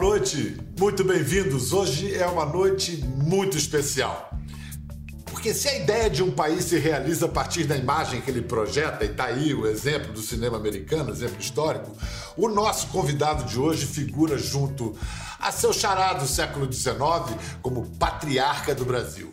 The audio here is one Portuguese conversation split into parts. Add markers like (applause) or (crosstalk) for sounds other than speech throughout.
noite, muito bem-vindos. Hoje é uma noite muito especial. Porque se a ideia de um país se realiza a partir da imagem que ele projeta, e tá aí o exemplo do cinema americano, exemplo histórico, o nosso convidado de hoje figura junto a seu charado do século XIX como patriarca do Brasil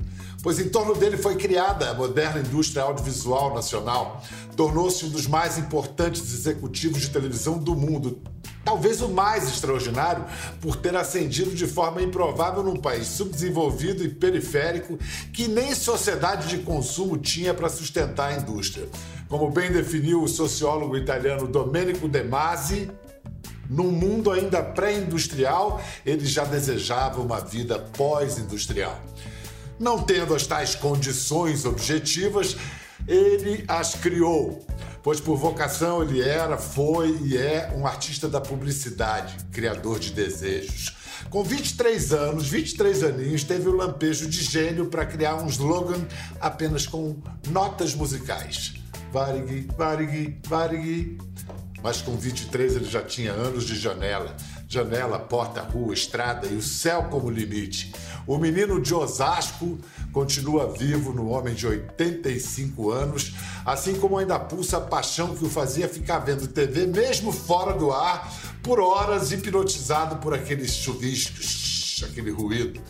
pois em torno dele foi criada a moderna indústria audiovisual nacional. Tornou-se um dos mais importantes executivos de televisão do mundo, talvez o mais extraordinário por ter ascendido de forma improvável num país subdesenvolvido e periférico que nem sociedade de consumo tinha para sustentar a indústria. Como bem definiu o sociólogo italiano Domenico De Masi, num mundo ainda pré-industrial, ele já desejava uma vida pós-industrial. Não tendo as tais condições objetivas, ele as criou, pois por vocação ele era, foi e é um artista da publicidade, criador de desejos. Com 23 anos, 23 aninhos, teve o lampejo de gênio para criar um slogan apenas com notas musicais. Varig, varig, varig. Mas com 23 ele já tinha anos de janela. Janela, porta, rua, estrada e o céu como limite. O menino de Osasco continua vivo no homem de 85 anos, assim como ainda pulsa a paixão que o fazia ficar vendo TV mesmo fora do ar, por horas hipnotizado por aqueles chuviscos, aquele ruído.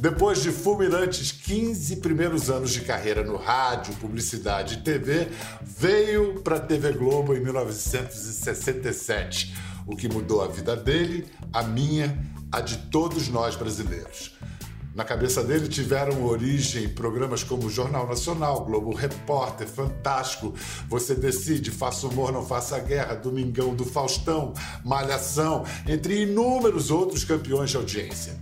Depois de fulminantes 15 primeiros anos de carreira no rádio, publicidade e TV, veio para a TV Globo em 1967, o que mudou a vida dele, a minha, a de todos nós brasileiros. Na cabeça dele tiveram origem programas como Jornal Nacional, Globo Repórter, Fantástico, Você Decide, Faça Humor, Não Faça Guerra, Domingão do Faustão, Malhação, entre inúmeros outros campeões de audiência.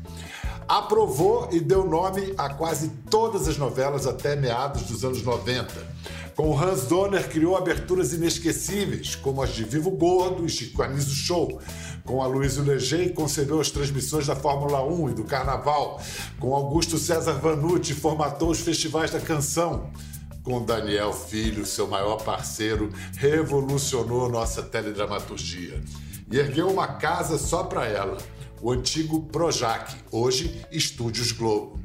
Aprovou e deu nome a quase todas as novelas até meados dos anos 90. Com Hans Donner criou aberturas inesquecíveis, como as de Vivo Gordo e Chico Anísio Show, com Aloysio Leger concebeu as transmissões da Fórmula 1 e do Carnaval. Com Augusto César Vanucci formatou os festivais da canção. Com Daniel Filho, seu maior parceiro, revolucionou nossa teledramaturgia. E ergueu uma casa só para ela, o antigo Projac, hoje Estúdios Globo.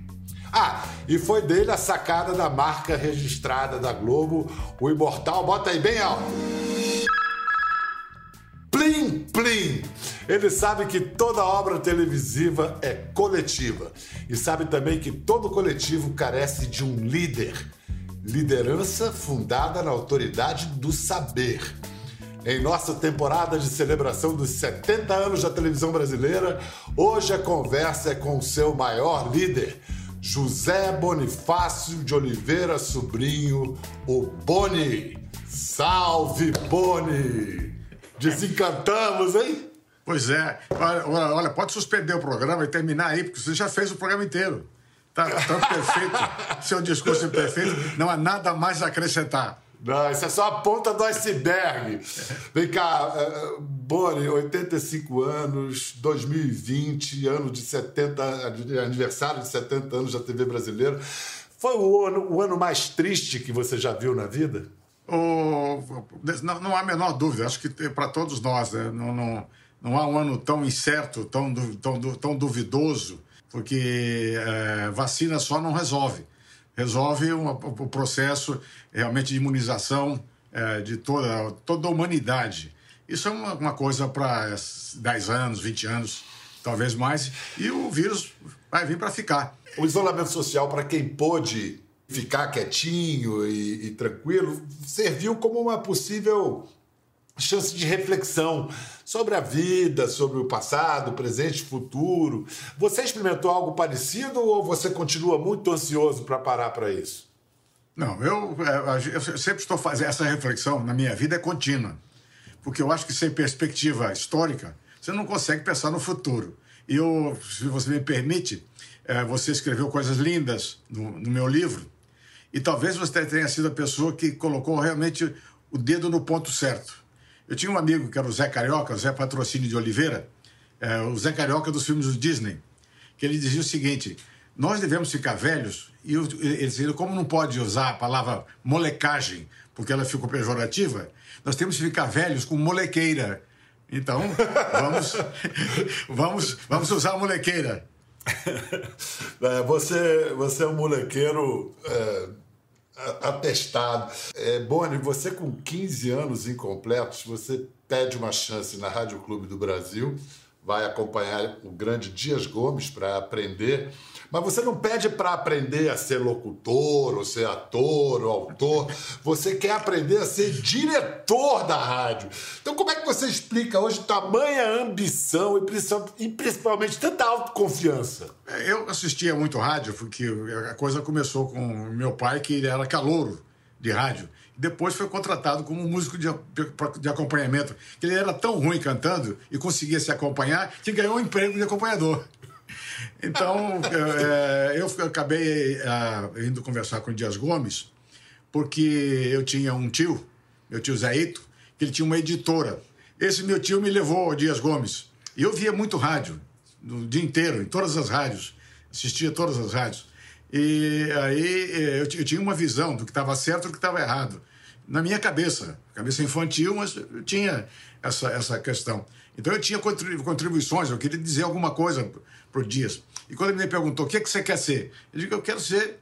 Ah, e foi dele a sacada da marca registrada da Globo, o Imortal, bota aí bem alto. Plim, plim! Ele sabe que toda obra televisiva é coletiva e sabe também que todo coletivo carece de um líder. Liderança fundada na autoridade do saber. Em nossa temporada de celebração dos 70 anos da televisão brasileira, hoje a conversa é com o seu maior líder, José Bonifácio de Oliveira Sobrinho, o Boni. Salve, Boni! Desencantamos, hein? Pois é. Olha, olha, pode suspender o programa e terminar aí, porque você já fez o programa inteiro. Tá, tá perfeito. (laughs) Seu discurso é perfeito. Não há nada mais a acrescentar. Não, isso é só a ponta do iceberg. Vem cá, uh, Boni, 85 anos, 2020, ano de 70, aniversário de 70 anos da TV brasileira. Foi o ano, o ano mais triste que você já viu na vida? O, não, não há a menor dúvida, acho que para todos nós, né? não, não, não há um ano tão incerto, tão, tão, tão duvidoso, porque é, vacina só não resolve. Resolve uma, o processo realmente de imunização é, de toda, toda a humanidade. Isso é uma, uma coisa para 10 anos, 20 anos, talvez mais, e o vírus vai vir para ficar. O isolamento social, para quem pôde ficar quietinho e, e tranquilo, serviu como uma possível chance de reflexão sobre a vida, sobre o passado, presente, futuro. Você experimentou algo parecido ou você continua muito ansioso para parar para isso? Não, eu, é, eu, sempre estou fazendo essa reflexão na minha vida é contínua, porque eu acho que sem perspectiva histórica você não consegue pensar no futuro. E eu, se você me permite, é, você escreveu coisas lindas no, no meu livro e talvez você tenha sido a pessoa que colocou realmente o dedo no ponto certo. Eu tinha um amigo que era o Zé Carioca, o Zé Patrocínio de Oliveira, é, o Zé Carioca dos filmes do Disney, que ele dizia o seguinte: nós devemos ficar velhos, e ele dizia, como não pode usar a palavra molecagem, porque ela ficou pejorativa, nós temos que ficar velhos com molequeira, Então, vamos, vamos, vamos usar a molequeira. (laughs) É, você, você é um molequeiro é, atestado. É, Boni, você com 15 anos incompletos, você pede uma chance na Rádio Clube do Brasil, vai acompanhar o grande Dias Gomes para aprender mas você não pede para aprender a ser locutor, ou ser ator, ou autor. Você quer aprender a ser diretor da rádio. Então, como é que você explica hoje tamanha ambição e principalmente tanta autoconfiança? É, eu assistia muito rádio, porque a coisa começou com meu pai, que era calouro de rádio. Depois foi contratado como músico de, de acompanhamento. Ele era tão ruim cantando e conseguia se acompanhar que ganhou um emprego de acompanhador. (laughs) Então, é, (laughs) eu acabei é, indo conversar com o Dias Gomes, porque eu tinha um tio, meu tio Zaito, que ele tinha uma editora. Esse meu tio me levou ao Dias Gomes. E eu via muito rádio, no dia inteiro, em todas as rádios. Assistia todas as rádios. E aí é, eu, tinha uma visão do que estava certo e do que estava errado. Na minha cabeça, cabeça infantil, mas eu tinha essa, essa questão. Então eu tinha contribuições, eu queria dizer alguma coisa para o Dias. E quando ele me perguntou o que, é que você quer ser, eu digo, eu quero ser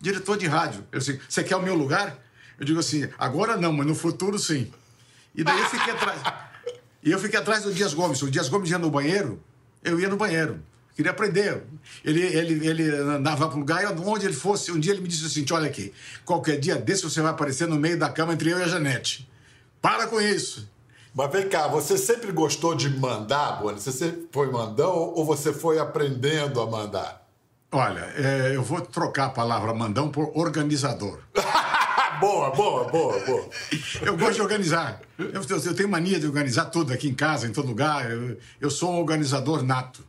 diretor de rádio. Eu disse, você quer o meu lugar? Eu digo assim, agora não, mas no futuro sim. E daí eu fiquei atrás. E eu fiquei atrás do Dias Gomes. O Dias Gomes ia no banheiro, eu ia no banheiro. Queria aprender. Ele, ele, ele andava para o lugar e onde ele fosse, um dia ele me disse assim: olha aqui, qualquer dia desse você vai aparecer no meio da cama entre eu e a Janete. Para com isso. Mas vem cá, você sempre gostou de mandar, Boni? Você sempre foi mandão ou você foi aprendendo a mandar? Olha, é, eu vou trocar a palavra mandão por organizador. (laughs) boa, boa, boa, boa. Eu gosto de organizar. Eu, eu, tenho mania de organizar tudo aqui em casa, em todo lugar. Eu, eu sou um organizador nato.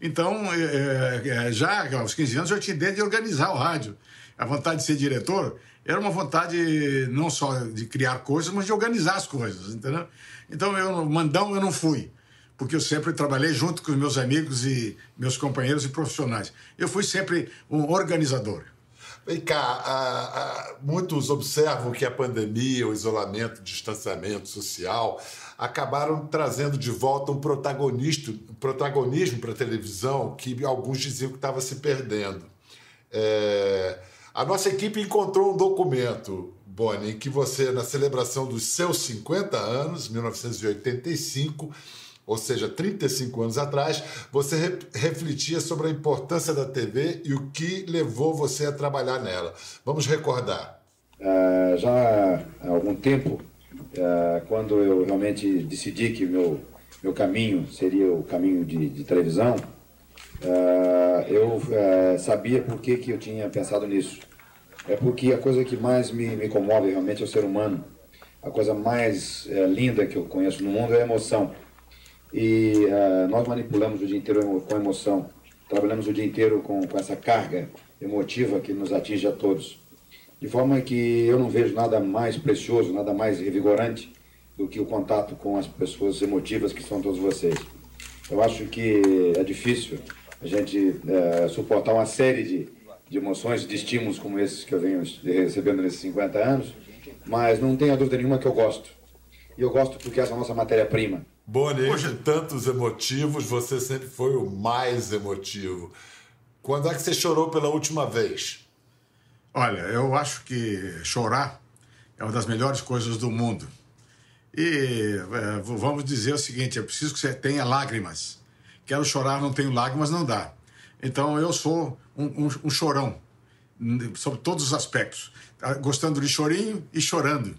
Então, é, é, já aos 15 anos, eu tinha ideia de organizar o rádio. A vontade de ser diretor era uma vontade não só de criar coisas, mas de organizar as coisas, entendeu? Então, eu, mandão eu não fui, porque eu sempre trabalhei junto com meus amigos e meus companheiros e profissionais. Eu fui sempre um organizador. Vem cá, a, a, muitos observam que a pandemia, o isolamento, o distanciamento social acabaram trazendo de volta um, protagonista, um protagonismo para a televisão que alguns diziam que estava se perdendo. É, a nossa equipe encontrou um documento Boni, em que você, na celebração dos seus 50 anos, 1985, ou seja, 35 anos atrás, você re refletia sobre a importância da TV e o que levou você a trabalhar nela. Vamos recordar. Uh, já há algum tempo, uh, quando eu realmente decidi que meu, meu caminho seria o caminho de, de televisão, uh, eu sabia por que, que eu tinha pensado nisso é porque a coisa que mais me, me comove realmente é o ser humano. A coisa mais é, linda que eu conheço no mundo é a emoção. E uh, nós manipulamos o dia inteiro com emoção. Trabalhamos o dia inteiro com, com essa carga emotiva que nos atinge a todos. De forma que eu não vejo nada mais precioso, nada mais revigorante do que o contato com as pessoas emotivas que são todos vocês. Eu acho que é difícil a gente uh, suportar uma série de de emoções, de estímulos como esses que eu venho recebendo nesses 50 anos, mas não tenha dúvida nenhuma que eu gosto. E eu gosto porque essa é a nossa matéria-prima. Boni, de tantos emotivos, você sempre foi o mais emotivo. Quando é que você chorou pela última vez? Olha, eu acho que chorar é uma das melhores coisas do mundo. E é, vamos dizer o seguinte: é preciso que você tenha lágrimas. Quero chorar, não tenho lágrimas, não dá. Então eu sou um, um, um chorão, sobre todos os aspectos, tá? gostando de chorinho e chorando,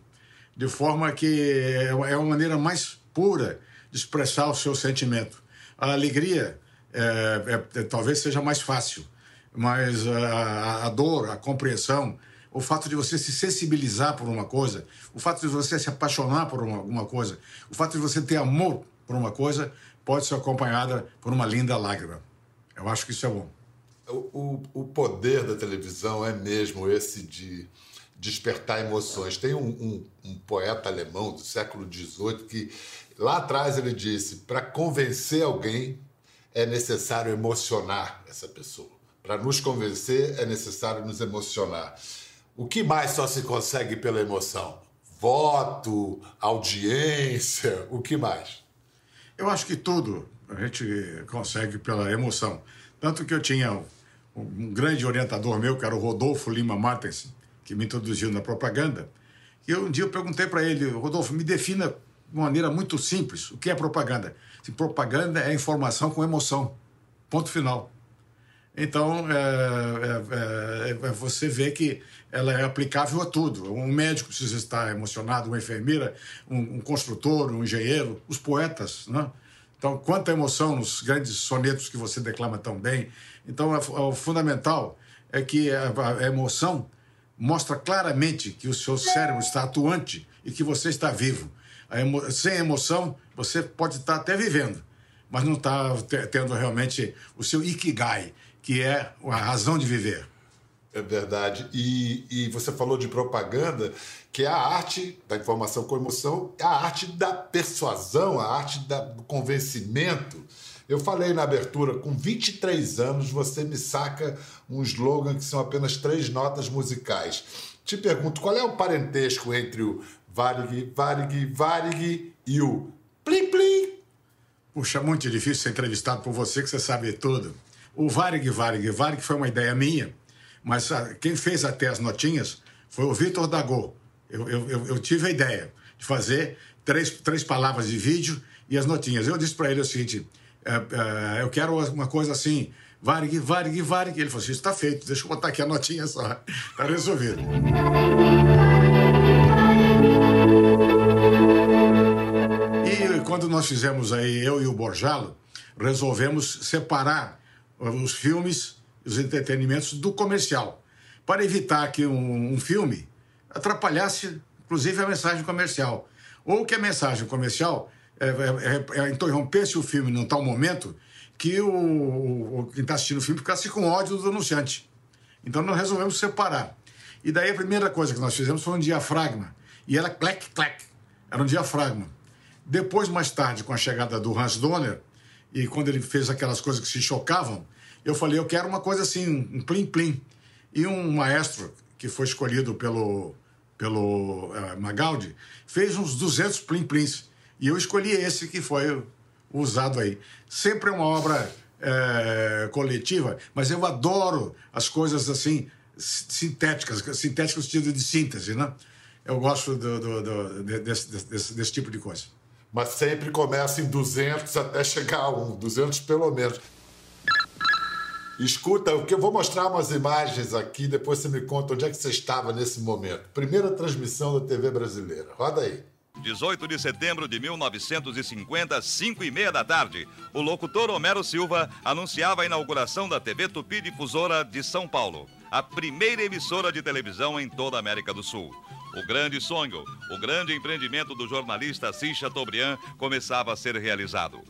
de forma que é, é uma maneira mais pura expressar o seu sentimento. A alegria é, é, é talvez seja mais fácil, mas a, a, dor, a compreensão, o fato de você se sensibilizar por uma coisa, o fato de você se apaixonar por uma, alguma coisa, o fato de você ter amor por uma coisa, pode ser acompanhada por uma linda lágrima. Eu acho que isso é bom. O, o, poder da televisão é mesmo esse de despertar emoções. Tem um, um, um poeta alemão do século XVIII que lá atrás ele disse: para convencer alguém é necessário emocionar essa pessoa. Para nos convencer é necessário nos emocionar. O que mais só se consegue pela emoção? Voto, audiência, o que mais? Eu acho que tudo a gente consegue pela emoção. Tanto que eu tinha um grande orientador meu, que era o Rodolfo Lima Martens, que me introduziu na propaganda. E um dia eu perguntei para ele, Rodolfo, me defina de maneira muito simples o que é propaganda. Se propaganda é informação com emoção. Ponto final. Então, é, é, é, é, você vê que ela é aplicável a tudo. Um médico precisa estar emocionado, uma enfermeira, um, um construtor, um engenheiro, os poetas. Né? Então, quanta emoção nos grandes sonetos que você declama tão bem. Então, é, o fundamental é que a, a emoção mostra claramente que o seu cérebro está atuante e que você está vivo. Emo... Sem emoção, você pode estar até vivendo, mas não está tendo realmente o seu ikigai, que é a razão de viver. É verdade. E, e você falou de propaganda, que é a arte da informação com emoção, a arte da persuasão, a arte da, do convencimento. Eu falei na abertura, com 23 anos você me saca um slogan que são apenas três notas musicais. Te pergunto, qual é o parentesco entre o Varig, Varig, Varig e o Plim Plim? Puxa, muito difícil ser entrevistado por você, que você sabe tudo. O Varig, Varig, Varig foi uma ideia minha, mas ah, quem fez até as notinhas foi o Vitor Dagô. Eu, eu, eu, tive a ideia de fazer três, três palavras de vídeo e as notinhas. Eu disse para ele o seguinte: é, é, eu quero uma coisa assim, Varig, Varig, Varig. Ele falou assim: está feito, deixa eu botar aqui a notinha só. Está resolvido. Nós fizemos aí, eu e o Borjalo, resolvemos separar os filmes, os entretenimentos do comercial, para evitar que um, um filme atrapalhasse, inclusive, a mensagem comercial. Ou que a mensagem comercial é, é, é, interrompesse o filme num tal momento que o, o quem está assistindo o filme ficasse com ódio do anunciante. Então nós resolvemos separar. E daí a primeira coisa que nós fizemos foi um diafragma. E era clac, clac. Era um diafragma. Depois, mais tarde, com a chegada do Hans Donner, e quando ele fez aquelas coisas que se chocavam, eu falei, eu quero uma coisa assim, um plim-plim. E um maestro que foi escolhido pelo, pelo uh, Magaldi fez uns 200 plim-plims. E eu escolhi esse que foi usado aí. Sempre é uma obra é, coletiva, mas eu adoro as coisas assim sintéticas, sintéticas no sentido de síntese, né? Eu gosto do, do, do, desse, desse, desse, tipo de coisa. Mas sempre começa em 200 até chegar a 1, 200 pelo menos. Escuta, o que eu vou mostrar umas imagens aqui, depois você me conta onde é que você estava nesse momento. Primeira transmissão da TV brasileira. Roda aí. 18 de setembro de 1950, 5 e meia da tarde, o locutor Homero Silva anunciava a inauguração da TV Tupi Difusora de São Paulo, a primeira emissora de televisão em toda a América do Sul. O grande sonho, o grande empreendimento do jornalista Assis Chateaubriand começava a ser realizado.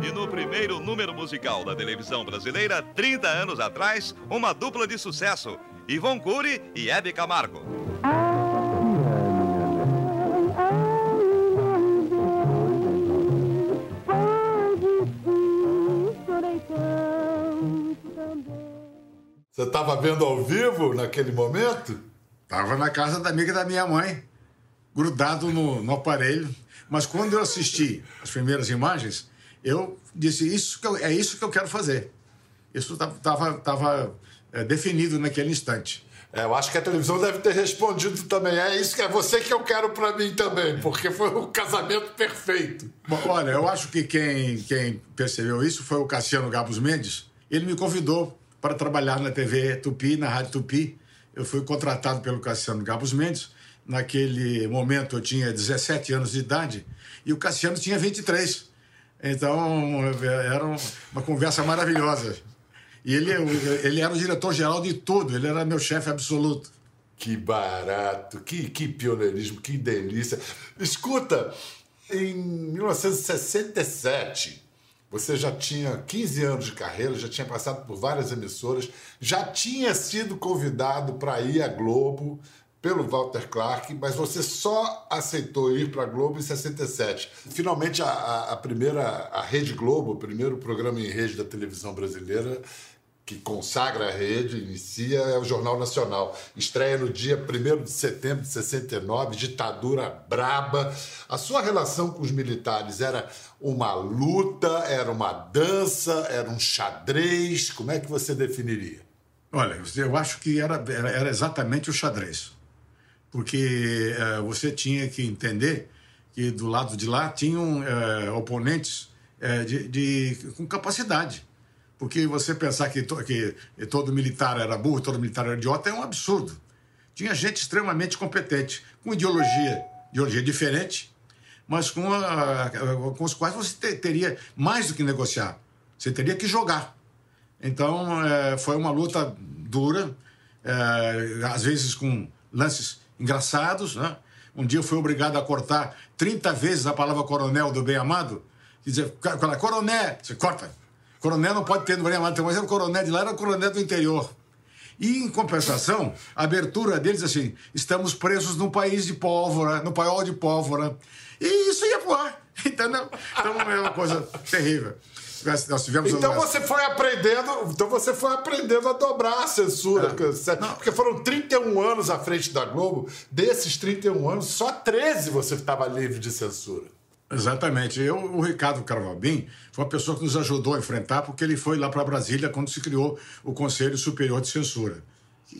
E no primeiro número musical da televisão brasileira, 30 anos atrás, uma dupla de sucesso, Ivon Cury e Hebe Camargo. Você estava vendo ao vivo naquele momento? Estava na casa da amiga da minha mãe, grudado no, no aparelho. Mas quando eu assisti as primeiras imagens, eu disse: isso eu, é isso que eu quero fazer. Isso estava é, definido naquele instante. É, eu acho que a televisão deve ter respondido também. É isso que é você que eu quero para mim também, porque foi o casamento perfeito. Bom, olha, eu acho que quem, quem percebeu isso foi o Cassiano Gabos Mendes. Ele me convidou para trabalhar na TV Tupi, na Rádio Tupi. Eu fui contratado pelo Cassiano Gabos Mendes. Naquele momento eu tinha 17 anos de idade e o Cassiano tinha 23. Então era uma conversa maravilhosa. E ele, ele era o diretor-geral de tudo, ele era meu chefe absoluto. Que barato, que, que pioneirismo, que delícia. Escuta, em 1967, você já tinha 15 anos de carreira, já tinha passado por várias emissoras, já tinha sido convidado para ir à Globo pelo Walter Clark, mas você só aceitou ir para a Globo em 67. Finalmente, a, a, primeira, a Rede Globo, o primeiro programa em rede da televisão brasileira, que consagra a rede, inicia, é o Jornal Nacional. Estreia no dia 1 de setembro de 69, ditadura braba. A sua relação com os militares era uma luta, era uma dança, era um xadrez? Como é que você definiria? Olha, eu acho que era, era, exatamente o xadrez. Porque é, você tinha que entender que do lado de lá tinham é, oponentes é, de, de, com capacidade porque você pensar que, to, que todo militar era burro, todo militar era idiota, é um absurdo. Tinha gente extremamente competente, com ideologia, ideologia diferente, mas com, a, com os quais você te, teria mais do que negociar. Você teria que jogar. Então, é, foi uma luta dura, é, às vezes com lances engraçados. Né? Um dia eu fui obrigado a cortar 30 vezes a palavra coronel do bem-amado. Dizer, coronel, você corta Coronel não pode ter no Gramado, mas era o coronel de lá, era o coronel do interior. E, em compensação, a abertura deles assim: estamos presos num país de pólvora, no paiol de pólvora. E isso ia pro ar, (laughs) entendeu? Então é uma coisa terrível. Nós tivemos então você foi aprendendo, então você foi aprendendo a dobrar a censura, é. porque foram 31 anos à frente da Globo. Desses 31 anos, só 13 você estava livre de censura. Exatamente. Eu, o Ricardo Carvalbim foi uma pessoa que nos ajudou a enfrentar, porque ele foi lá para Brasília quando se criou o Conselho Superior de Censura,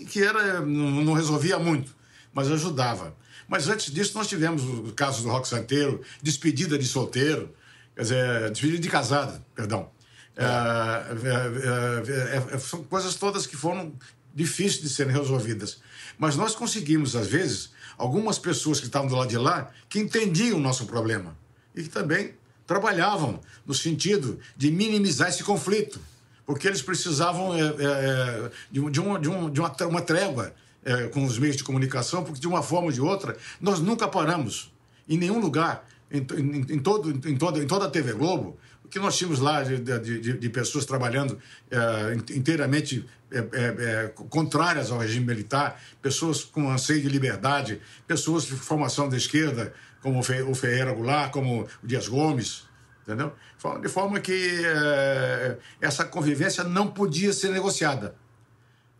que, era não, resolvia muito, mas ajudava. Mas antes disso, nós tivemos o caso do Rock Santeiro, despedida de solteiro, quer dizer, despedida de casada, perdão. É. É, é, é, são coisas todas que foram difíceis de serem resolvidas. Mas nós conseguimos, às vezes, algumas pessoas que estavam do lado de lá que entendiam o nosso problema e que também trabalhavam no sentido de minimizar esse conflito, porque eles precisavam é, é, de, uma, de, um, de uma trégua é, com os meios de comunicação, porque de uma forma ou de outra nós nunca paramos em nenhum lugar, em, em, em todo, em, toda, em toda a TV Globo, o que nós tínhamos lá de, de, de pessoas trabalhando é, inteiramente é, é, é, contrárias ao regime militar, pessoas com anseio de liberdade, pessoas de formação da esquerda, como o Ferreira Goulart, como o Dias Gomes, entendeu? De forma que é, essa convivência não podia ser negociada.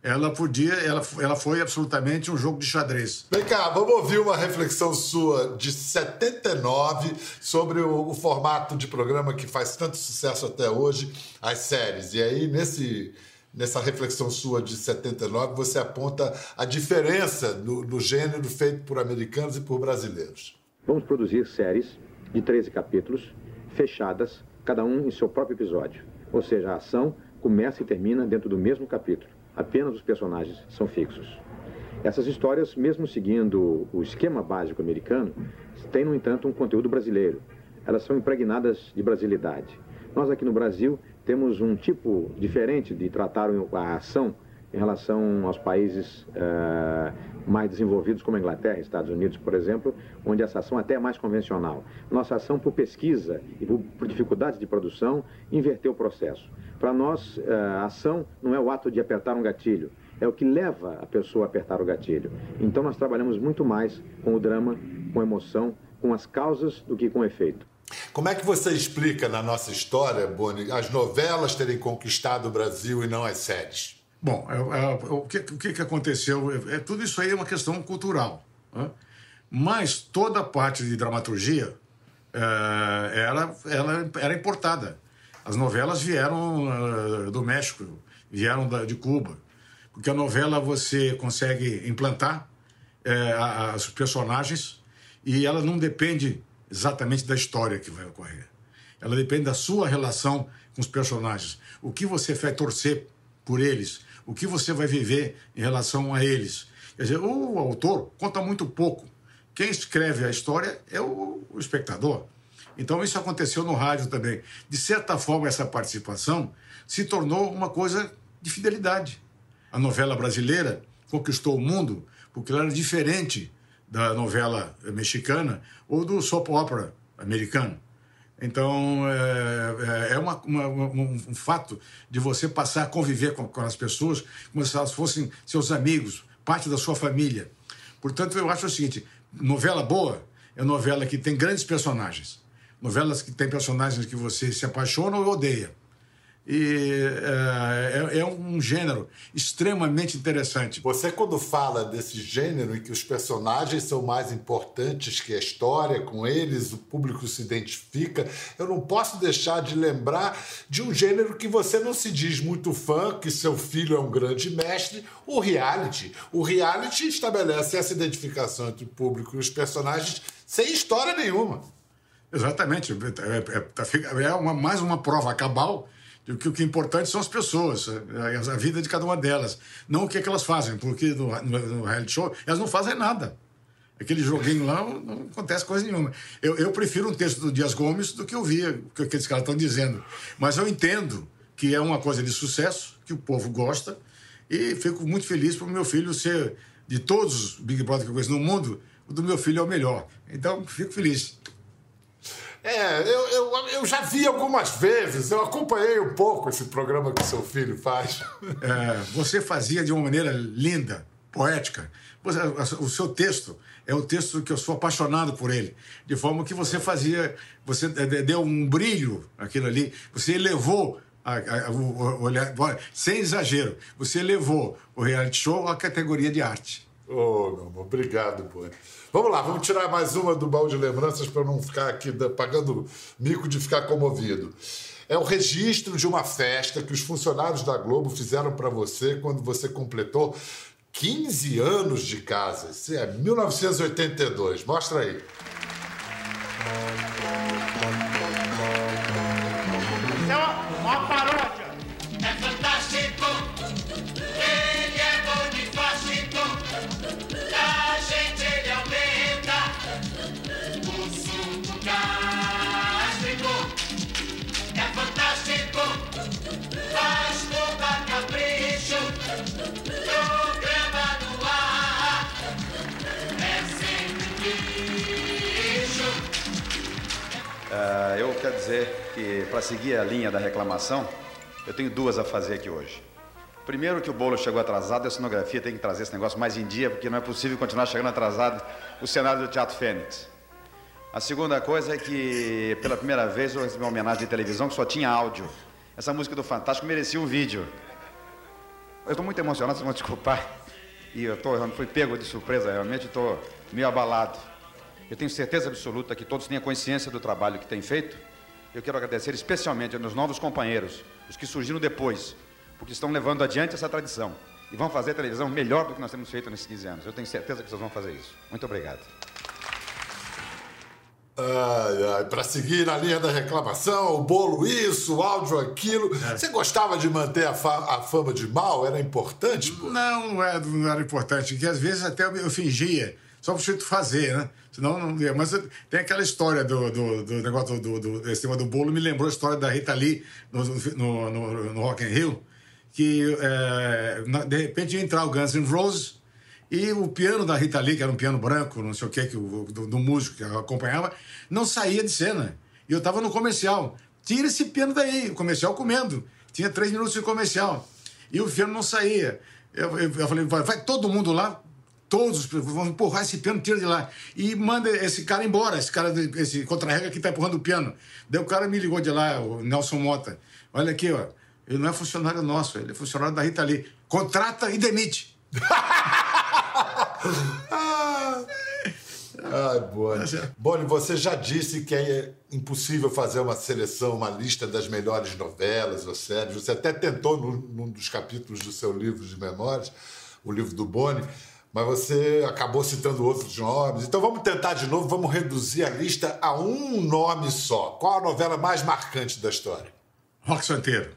Ela podia, ela, ela foi absolutamente um jogo de xadrez. Vem cá, vamos ouvir uma reflexão sua de 79 sobre o, o formato de programa que faz tanto sucesso até hoje, as séries. E aí, nesse nessa reflexão sua de 79, você aponta a diferença no, no, gênero feito por americanos e por brasileiros. Vamos produzir séries de 13 capítulos, fechadas, cada um em seu próprio episódio. Ou seja, a ação começa e termina dentro do mesmo capítulo. Apenas os personagens são fixos. Essas histórias, mesmo seguindo o esquema básico americano, têm, no entanto, um conteúdo brasileiro. Elas são impregnadas de brasilidade. Nós aqui no Brasil temos um tipo diferente de tratar a ação em relação aos países uh, mais desenvolvidos, como a Inglaterra, Estados Unidos, por exemplo, onde essa ação até é mais convencional. Nossa ação, por pesquisa e por, por dificuldade de produção, inverteu o processo. Para nós, uh, a ação não é o ato de apertar um gatilho, é o que leva a pessoa a apertar o gatilho. Então, nós trabalhamos muito mais com o drama, com a emoção, com as causas do que com o efeito. Como é que você explica na nossa história, Boni, as novelas terem conquistado o Brasil e não as séries? Bom, é, é, o, que, o que aconteceu? É, é, tudo isso aí é uma questão cultural. Né? Mas toda a parte de dramaturgia é, era, ela era importada. As novelas vieram uh, do México, vieram da, de Cuba. Porque a novela você consegue implantar os personagens e ela não depende exatamente da história que vai ocorrer. Ela depende da sua relação com os personagens. O que você vai torcer por eles, o que você vai viver em relação a eles. Quer dizer, o autor conta muito pouco. Quem escreve a história é o, espectador. Então isso aconteceu no rádio também. De certa forma, essa participação se tornou uma coisa de fidelidade. A novela brasileira conquistou o mundo porque ela era diferente da novela mexicana ou do soap opera americano. Então, é, é, é uma, uma, um, fato de você passar a conviver com, com, as pessoas como se elas fossem seus amigos, parte da sua família. Portanto, eu acho o seguinte: novela boa é novela que tem grandes personagens. Novelas que tem personagens que você se apaixona ou odeia. E é, é, é, um gênero extremamente interessante. Você, quando fala desse gênero em que os personagens são mais importantes que a história, com eles o público se identifica, eu não posso deixar de lembrar de um gênero que você não se diz muito fã, que seu filho é um grande mestre, o reality. O reality estabelece essa identificação entre o público e os personagens sem história nenhuma. Exatamente. É, é, é uma, mais uma prova cabal de que o que é importante são as pessoas, a, vida de cada uma delas. Não o que, é que elas fazem, porque no, no, no reality show elas não fazem nada. Aquele joguinho lá não acontece coisa nenhuma. Eu, eu prefiro um texto do Dias Gomes do que ouvir o que aqueles caras estão dizendo. Mas eu entendo que é uma coisa de sucesso, que o povo gosta, e fico muito feliz por meu filho ser, de todos os Big Brother que eu conheço no mundo, o do meu filho é o melhor. Então, fico feliz. É, eu, eu, eu já vi algumas vezes, eu acompanhei um pouco esse programa que seu filho faz. É, você fazia de uma maneira linda, poética. O seu texto é o texto que eu sou apaixonado por ele. De forma que você fazia, você deu um brilho aquilo ali, você elevou a, a, o, o, sem exagero, você elevou o reality show à categoria de arte. Oh, meu amor, obrigado, Boni. Vamos lá, vamos tirar mais uma do baú de lembranças para não ficar aqui pagando mico de ficar comovido. É o registro de uma festa que os funcionários da Globo fizeram para você quando você completou 15 anos de casa. Isso é 1982. Mostra aí. Uh, eu quero dizer que, para seguir a linha da reclamação, eu tenho duas a fazer aqui hoje. Primeiro, que o bolo chegou atrasado, a cenografia tem que trazer esse negócio mais em dia, porque não é possível continuar chegando atrasado o cenário do Teatro Fênix. A segunda coisa é que, pela primeira vez, eu recebi uma homenagem de televisão que só tinha áudio. Essa música do Fantástico merecia um vídeo. Eu estou muito emocionado, vocês vão desculpar. E eu tô, fui pego de surpresa, realmente estou meio abalado. Eu tenho certeza absoluta que todos têm a consciência do trabalho que têm feito. Eu quero agradecer especialmente aos novos companheiros, os que surgiram depois, porque estão levando adiante essa tradição e vão fazer a televisão melhor do que nós temos feito nesses 15 anos. Eu tenho certeza que vocês vão fazer isso. Muito obrigado. Para seguir na linha da reclamação, o bolo isso, o áudio aquilo. É. Você gostava de manter a, fa a, fama de mal? Era importante? Pô? Não, não era, não era importante. Que às vezes até eu fingia, só para o fazer, né? Senão não ia. Mas tem aquela história do, do, do negócio do, do, do, do bolo, me lembrou a história da Rita Lee no, no, no, no Rock in Rio, que é, de repente ia entrar o Guns N' Roses e o piano da Rita Lee, que era um piano branco, não sei o que, que o, do, do músico que acompanhava, não saía de cena. E eu estava no comercial. Tira esse piano daí, o comercial comendo. Tinha três minutos de comercial. E o piano não saía. Eu, eu, eu falei, vai, vai todo mundo lá, todos vão empurrar esse piano, tira de lá. E manda esse cara embora, esse cara, esse contra-regra que está empurrando o piano. Daí o cara me ligou de lá, o Nelson Mota. Olha aqui, ó. Ele não é funcionário nosso, ele é funcionário da Rita Lee. Contrata e demite. (laughs) Ai, Boni. Boni, você já disse que é impossível fazer uma seleção, uma lista das melhores novelas ou séries. Você até tentou num, num dos capítulos do seu livro de memórias, o livro do Boni mas você acabou citando outros nomes. Então vamos tentar de novo, vamos reduzir a lista a um nome só. Qual a novela mais marcante da história? Rock Santeiro.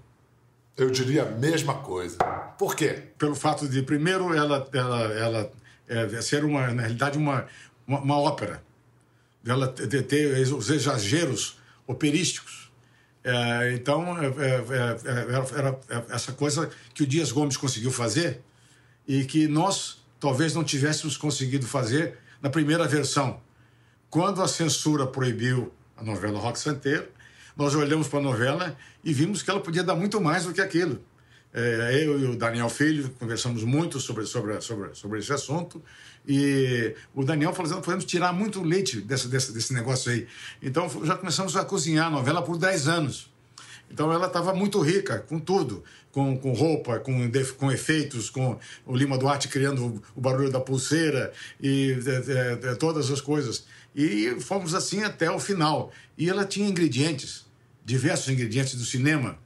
Eu diria a mesma coisa. Por quê? Pelo fato de, primeiro, ela, ela, ela é, ser, uma, na realidade, uma, uma, uma ópera. Ela ter, ter os exageros operísticos. É, então, é, é, é era, era essa coisa que o Dias Gomes conseguiu fazer e que nós talvez não tivéssemos conseguido fazer na primeira versão. Quando a censura proibiu a novela Rock Santeiro, nós olhamos para a novela e vimos que ela podia dar muito mais do que aquilo. É, eu e o Daniel Filho conversamos muito sobre, sobre, sobre, sobre esse assunto e o Daniel falou que podemos tirar muito leite desse, desse negócio aí. Então já começamos a cozinhar a novela por 10 anos. Então ela estava muito rica com tudo, com, com roupa, com, com efeitos, com o Lima Duarte criando o barulho da pulseira e é, é, todas as coisas. E fomos assim até o final. E ela tinha ingredientes, diversos ingredientes do cinema,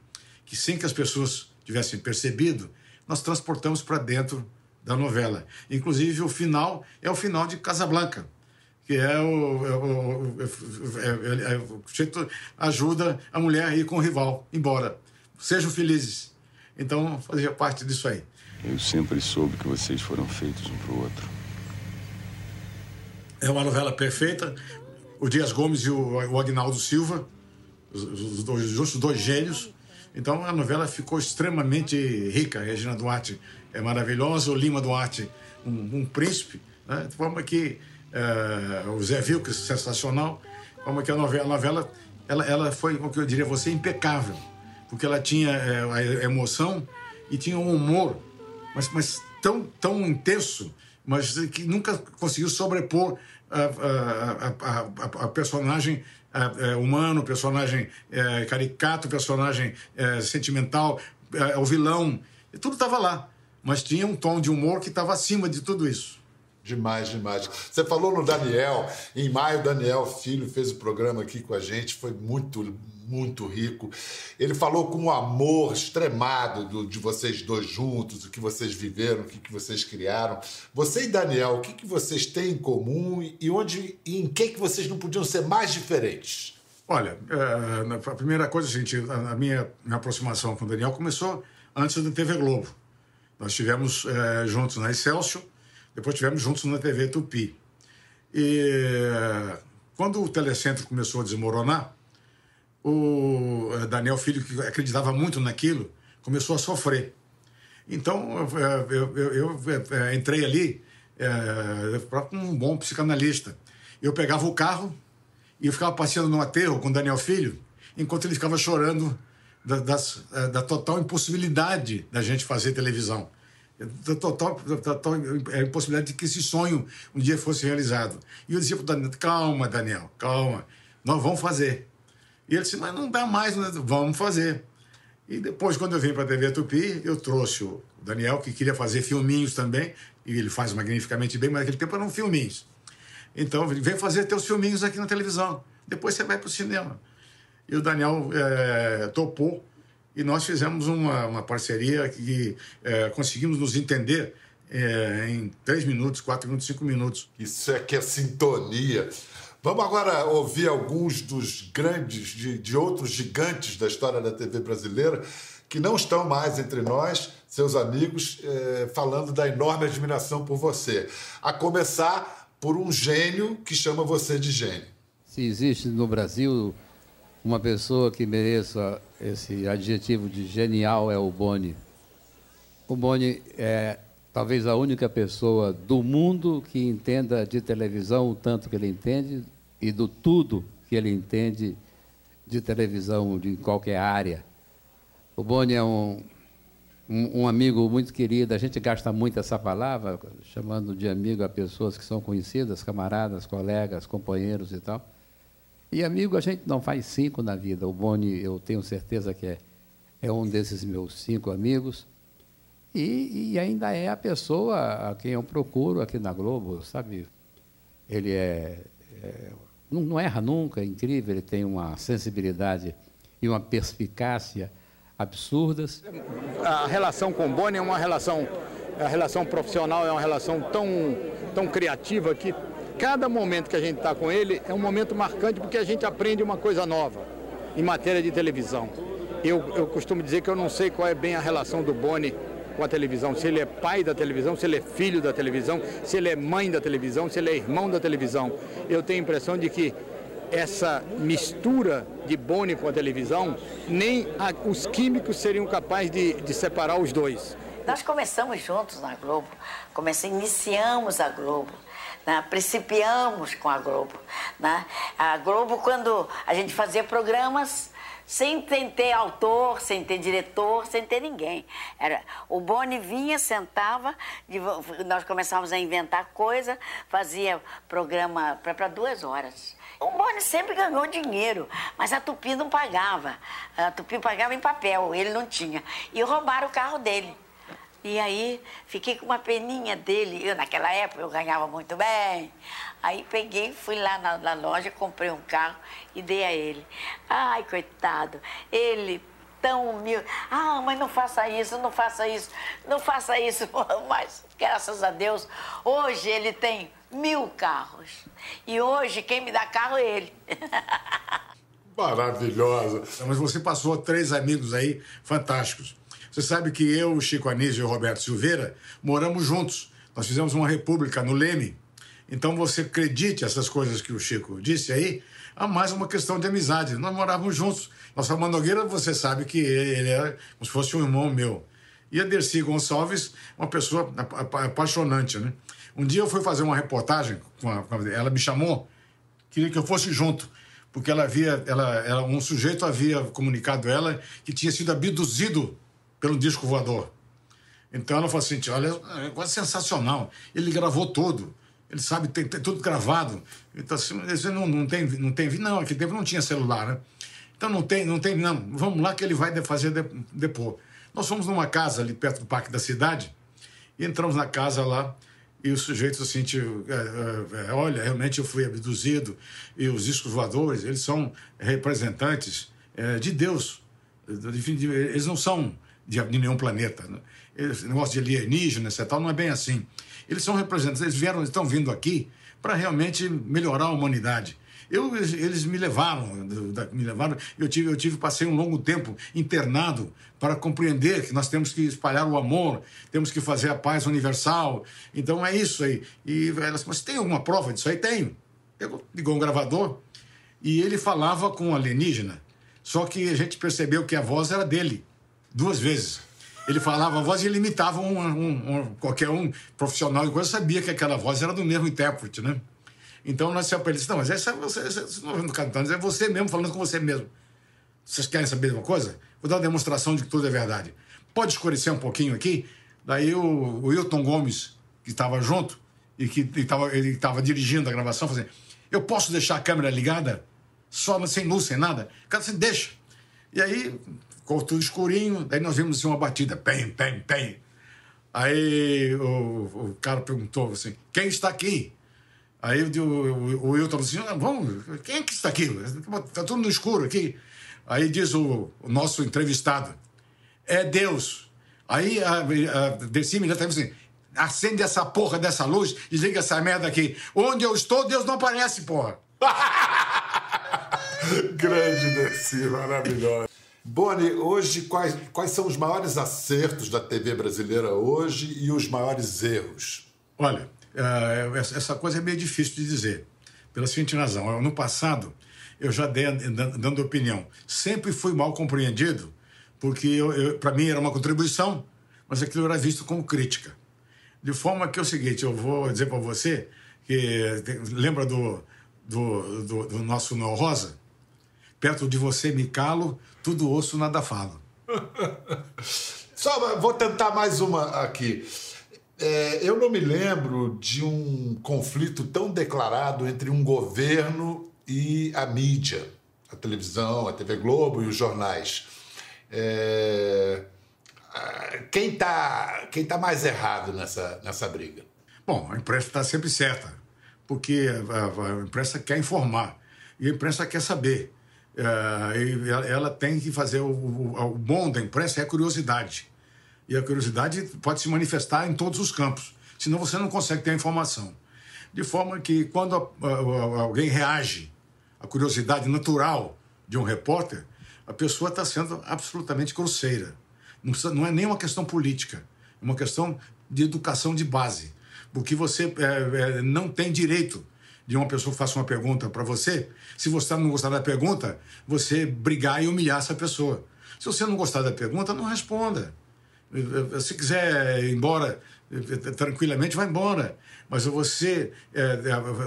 que sem que as pessoas tivessem percebido, nós transportamos para dentro da novela. Inclusive, o final é o final de Casablanca, que é o, é o, é, é, é, ajuda a mulher a ir com o rival embora. Sejam felizes. Então, fazia parte disso aí. Eu sempre soube que vocês foram feitos um para o outro. É uma novela perfeita. O Dias Gomes e o, o Agnaldo Silva, os, os, dois, os dois gênios. Então a novela ficou extremamente rica. Regina Duarte é maravilhosa, o Lima Duarte, um, um príncipe. Né? De forma que uh, o Zé Vilques, sensacional. De forma que a novela, a novela ela, ela foi, o que eu diria você, impecável. Porque ela tinha uh, a emoção e tinha um humor, mas, mas tão, tão intenso, mas que nunca conseguiu sobrepor a, a, a, personagem é, humano, personagem é, caricato, personagem é, sentimental, o vilão. Tudo estava lá, mas tinha um tom de humor que estava acima de tudo isso. Demais, demais. Você falou no Daniel. Em maio, Daniel Filho fez o programa aqui com a gente. Foi muito, muito rico. Ele falou com um amor extremado do, de vocês dois juntos, o que vocês viveram, o que, que vocês criaram. Você e Daniel, o que, que vocês têm em comum e onde e em que, que vocês não podiam ser mais diferentes? Olha, é, a primeira coisa, gente, a minha, minha aproximação com o Daniel começou antes da TV Globo. Nós estivemos é, juntos na Excelsior depois tivemos juntos na TV Tupi. E quando o telecentro começou a desmoronar, o eh, Daniel Filho, que acreditava muito naquilo, começou a sofrer. Então eu, eu, eu, eu entrei ali é, com um bom psicanalista. Eu pegava o carro e eu ficava passeando no aterro com o Daniel Filho, enquanto ele ficava chorando da, eh, da total impossibilidade da gente fazer televisão total, total é impossibilidade de que esse sonho um dia fosse realizado. E eu dizia para o Daniel, calma, Daniel, calma, nós vamos fazer. E ele disse, mas não dá mais, né? vamos fazer. E depois, quando eu vim para a TV Tupi, eu trouxe o Daniel, que queria fazer filminhos também, e ele faz magnificamente bem, mas naquele tempo eram filminhos. Então, vem fazer teus filminhos aqui na televisão. Depois você vai para o cinema. E o Daniel é, topou e nós fizemos uma, uma parceria que é, conseguimos nos entender é, em três minutos, quatro minutos, cinco minutos. Isso é que é sintonia. Vamos agora ouvir alguns dos grandes, de, de outros gigantes da história da TV brasileira que não estão mais entre nós, seus amigos, é, falando da enorme admiração por você. A começar por um gênio que chama você de gênio. Se existe no Brasil uma pessoa que mereça esse adjetivo de genial é o Boni. O Boni é talvez a única pessoa do mundo que entenda de televisão o tanto que ele entende e do tudo que ele entende de televisão de qualquer área. O Boni é um, um, um, amigo muito querido, a gente gasta muito essa palavra, chamando de amigo a pessoas que são conhecidas, camaradas, colegas, companheiros e tal. E amigo, a gente não faz cinco na vida. O Boni, eu tenho certeza que é, é um desses meus cinco amigos. E, e, ainda é a pessoa a quem eu procuro aqui na Globo, sabe? Ele é, é não, não, erra nunca, é incrível, ele tem uma sensibilidade e uma perspicácia absurdas. A relação com o Boni é uma relação, a relação profissional é uma relação tão, tão criativa que cada momento que a gente está com ele é um momento marcante porque a gente aprende uma coisa nova em matéria de televisão. Eu, eu costumo dizer que eu não sei qual é bem a relação do Boni com a televisão, se ele é pai da televisão, se ele é filho da televisão, se ele é mãe da televisão, se ele é irmão da televisão. Eu tenho a impressão de que essa mistura de Boni com a televisão, nem a, os químicos seriam capazes de, de separar os dois. Nós começamos juntos na Globo, comecei, iniciamos a Globo. Né? Principiamos com a Globo. Né? A Globo, quando a gente fazia programas, sem ter autor, sem ter diretor, sem ter ninguém. Era, o Boni vinha, sentava, nós começávamos a inventar coisa, fazia programa para duas horas. O Boni sempre ganhou dinheiro, mas a Tupi não pagava. A Tupi pagava em papel, ele não tinha. E roubaram o carro dele. E aí fiquei com uma peninha dele. Eu, naquela época eu ganhava muito bem. Aí peguei, fui lá na, na loja, comprei um carro e dei a ele. Ai, coitado, ele tão humilde. Ah, mas não faça isso, não faça isso, não faça isso. (laughs) Mas, graças a Deus, hoje ele tem mil carros. E hoje quem me dá carro é ele. (laughs) Maravilhosa. Mas você passou três amigos aí fantásticos. Você sabe que eu, Chico Anísio e Roberto Silveira moramos juntos. Nós fizemos uma república no Leme. Então você acredite essas coisas que o Chico disse aí, há mais uma questão de amizade. Nós morávamos juntos. Nossa Nogueira, você sabe que ele era como se fosse um irmão meu. E a Dercy Gonçalves, uma pessoa apaixonante, né? Um dia eu fui fazer uma reportagem, com a, ela me chamou, queria que eu fosse junto, porque ela havia, ela, ela, um sujeito havia comunicado a ela que tinha sido abduzido pelo disco voador. Então ela falou assim: olha, é quase sensacional. Ele gravou tudo. Ele sabe, tem, tem tudo gravado. Então, assim, não, não tem, não tem, não, aquele tempo não tinha celular, né? Então não tem, não tem, não. Vamos lá que ele vai fazer depor. Nós fomos numa casa ali perto do Parque da Cidade, e entramos na casa lá, e o sujeito assim, tipo, é, é, olha, realmente eu fui abduzido, e os discos voadores, eles são representantes é, de Deus. Eles não são de, de nenhum planeta. Né? Esse negócio de alienígenas e tal não é bem assim. Eles são representantes, eles vieram, estão vindo aqui para realmente melhorar a humanidade. Eu, eles me levaram, me levaram. Eu tive, eu tive, passei um longo tempo internado para compreender que nós temos que espalhar o amor, temos que fazer a paz universal. Então é isso aí. E elas, mas tem alguma prova disso aí? Tenho. Pegou, ligou um gravador e ele falava com um alienígena. Só que a gente percebeu que a voz era dele duas vezes. Ele falava a voz e ele imitava um, um, um, qualquer um profissional de coisa, sabia que aquela voz era do mesmo intérprete, né? Então nós para ele, não, mas essa é você, você não está cantando, é você mesmo falando com você mesmo. Vocês querem saber de uma coisa? Vou dar uma demonstração de que tudo é verdade. Pode escurecer um pouquinho aqui? Daí o, o Wilton Gomes, que estava junto e que estava ele estava dirigindo a gravação, falou assim, eu posso deixar a câmera ligada? Só sem luz, sem nada? O cara assim, deixa. E aí tudo escurinho, daí nós vimos assim, uma batida, pem, pem, pem. Aí o, o cara perguntou assim, quem está aqui? Aí o, o, Wilton falou assim, ah, vamos, quem é que está aqui? Está tudo no escuro aqui. Aí diz o, o nosso entrevistado, é Deus. Aí a, a Dercy imediatamente assim, acende essa porra dessa luz, desliga essa merda aqui. Onde eu estou, Deus não aparece, porra. (laughs) Grande Dercy, maravilhosa. Boni, hoje quais, quais são os maiores acertos da TV brasileira hoje e os maiores erros? Olha, uh, essa coisa é meio difícil de dizer, pela seguinte razão. No passado, eu já dei dando opinião. Sempre fui mal compreendido, porque para mim era uma contribuição, mas aquilo era visto como crítica. De forma que é o seguinte, eu vou dizer para você que lembra do, do, do, do nosso Noel Rosa? Perto de você me calo, tudo osso, nada falo. (laughs) Só vou tentar mais uma aqui. É, eu não me lembro de um conflito tão declarado entre um governo e a mídia, a televisão, a TV Globo e os jornais. É, quem está quem tá mais errado nessa, nessa briga? Bom, a imprensa está sempre certa, porque a, a imprensa quer informar e a imprensa quer saber. Uh, ela tem que fazer o, bom da imprensa é a curiosidade. E a curiosidade pode se manifestar em todos os campos, senão você não consegue ter a informação. De forma que quando alguém reage à curiosidade natural de um repórter, a pessoa está sendo absolutamente grosseira. Não, não, é nem uma questão política, é uma questão de educação de base. Porque você é, é, não tem direito de uma pessoa que faça uma pergunta para você, se você não gostar da pergunta, você brigar e humilhar essa pessoa. Se você não gostar da pergunta, não responda. Se quiser ir embora tranquilamente, vai embora. Mas você,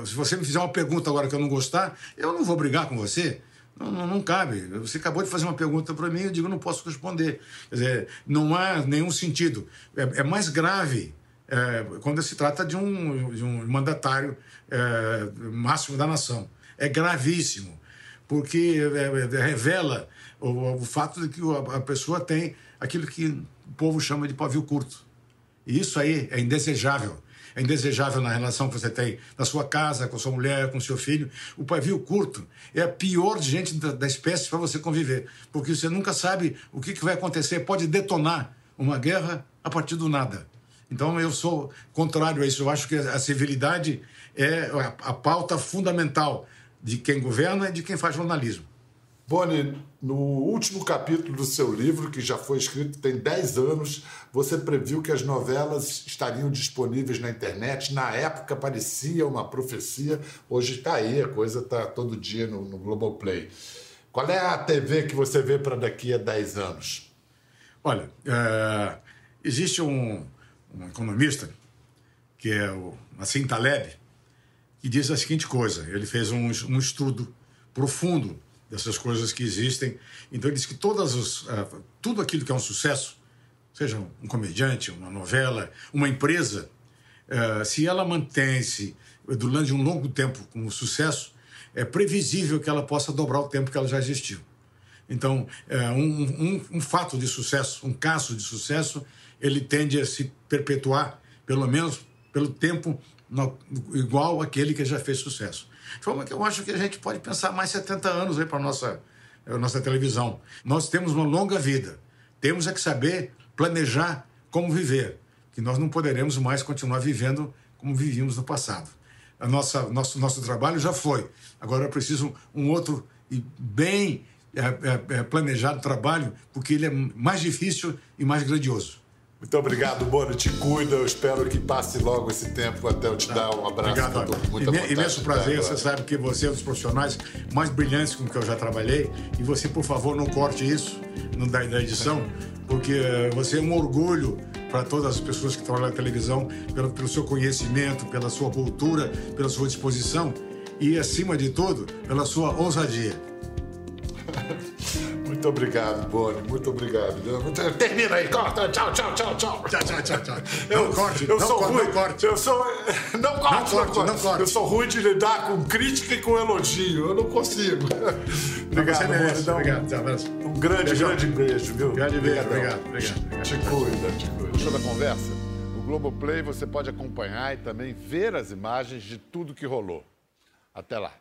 se você me fizer uma pergunta agora que eu não gostar, eu não vou brigar com você. Não, não, não, cabe. Você acabou de fazer uma pergunta para mim, eu digo, não posso responder. Quer dizer, não há nenhum sentido. É, é mais grave é, quando se trata de um, de um mandatário é, máximo da nação. É gravíssimo, porque é, é, revela o, o, fato de que a pessoa tem aquilo que o povo chama de pavio curto. E isso aí é indesejável é indesejável na relação que você tem na sua casa, com sua mulher, com seu filho. O pavio curto é a pior gente da, da espécie para você conviver, porque você nunca sabe o que, que vai acontecer. Pode detonar uma guerra a partir do nada. Então eu sou contrário a isso. Eu acho que a civilidade é a, pauta fundamental de quem governa e de quem faz jornalismo. Boni, no último capítulo do seu livro, que já foi escrito tem 10 anos, você previu que as novelas estariam disponíveis na internet. Na época parecia uma profecia, hoje está aí, a coisa está todo dia no, no Globoplay. Qual é a TV que você vê para daqui a 10 anos? Olha, é, existe um, um, economista, que é o Nassim Taleb, que diz a seguinte coisa: ele fez um, um estudo profundo dessas coisas que existem. Então ele diz que todas os, uh, tudo aquilo que é um sucesso, seja um comediante, uma novela, uma empresa, uh, se ela mantém-se durante um longo tempo como sucesso, é previsível que ela possa dobrar o tempo que ela já existiu. Então, uh, um, um, um fato de sucesso, um caso de sucesso, ele tende a se perpetuar, pelo menos pelo tempo no, igual aquele que já fez sucesso. De forma que eu acho que a gente pode pensar mais 70 anos para a nossa, a nossa televisão. Nós temos uma longa vida. Temos é que saber planejar como viver, que nós não poderemos mais continuar vivendo como vivíamos no passado. A nossa, nosso, nosso trabalho já foi. Agora é preciso um outro e bem é, é planejado trabalho, porque ele é mais difícil e mais grandioso. Muito obrigado, Bono. Te cuida. Eu espero que passe logo esse tempo até eu te dar um abraço. Obrigado. Muito Imenso prazer. Você sabe que você é um dos profissionais mais brilhantes com que eu já trabalhei. E você, por favor, não corte isso da, da edição, porque você é um orgulho para todas as pessoas que trabalham na televisão, pelo, pelo seu conhecimento, pela sua cultura, pela sua disposição e, acima de tudo, pela sua ousadia. Muito obrigado, Boni. Muito obrigado. Termina aí, corta. Tchau, tchau, tchau, tchau. Tchau, tchau, tchau, tchau. Eu, não corte, eu não sou corte, ruim. Não corte. Eu sou. Não corte, não corte, não corte. Eu sou ruim de lidar com crítica e com elogio. Eu não consigo. obrigado, Você merece. Então, obrigado. Tchau, um grande, Beijão. grande beijo, viu? Grande beijo. Obrigado, obrigado. obrigado. Te cuida, te cuida. Gostou da conversa? No Globoplay você pode acompanhar e também ver as imagens de tudo que rolou. Até lá.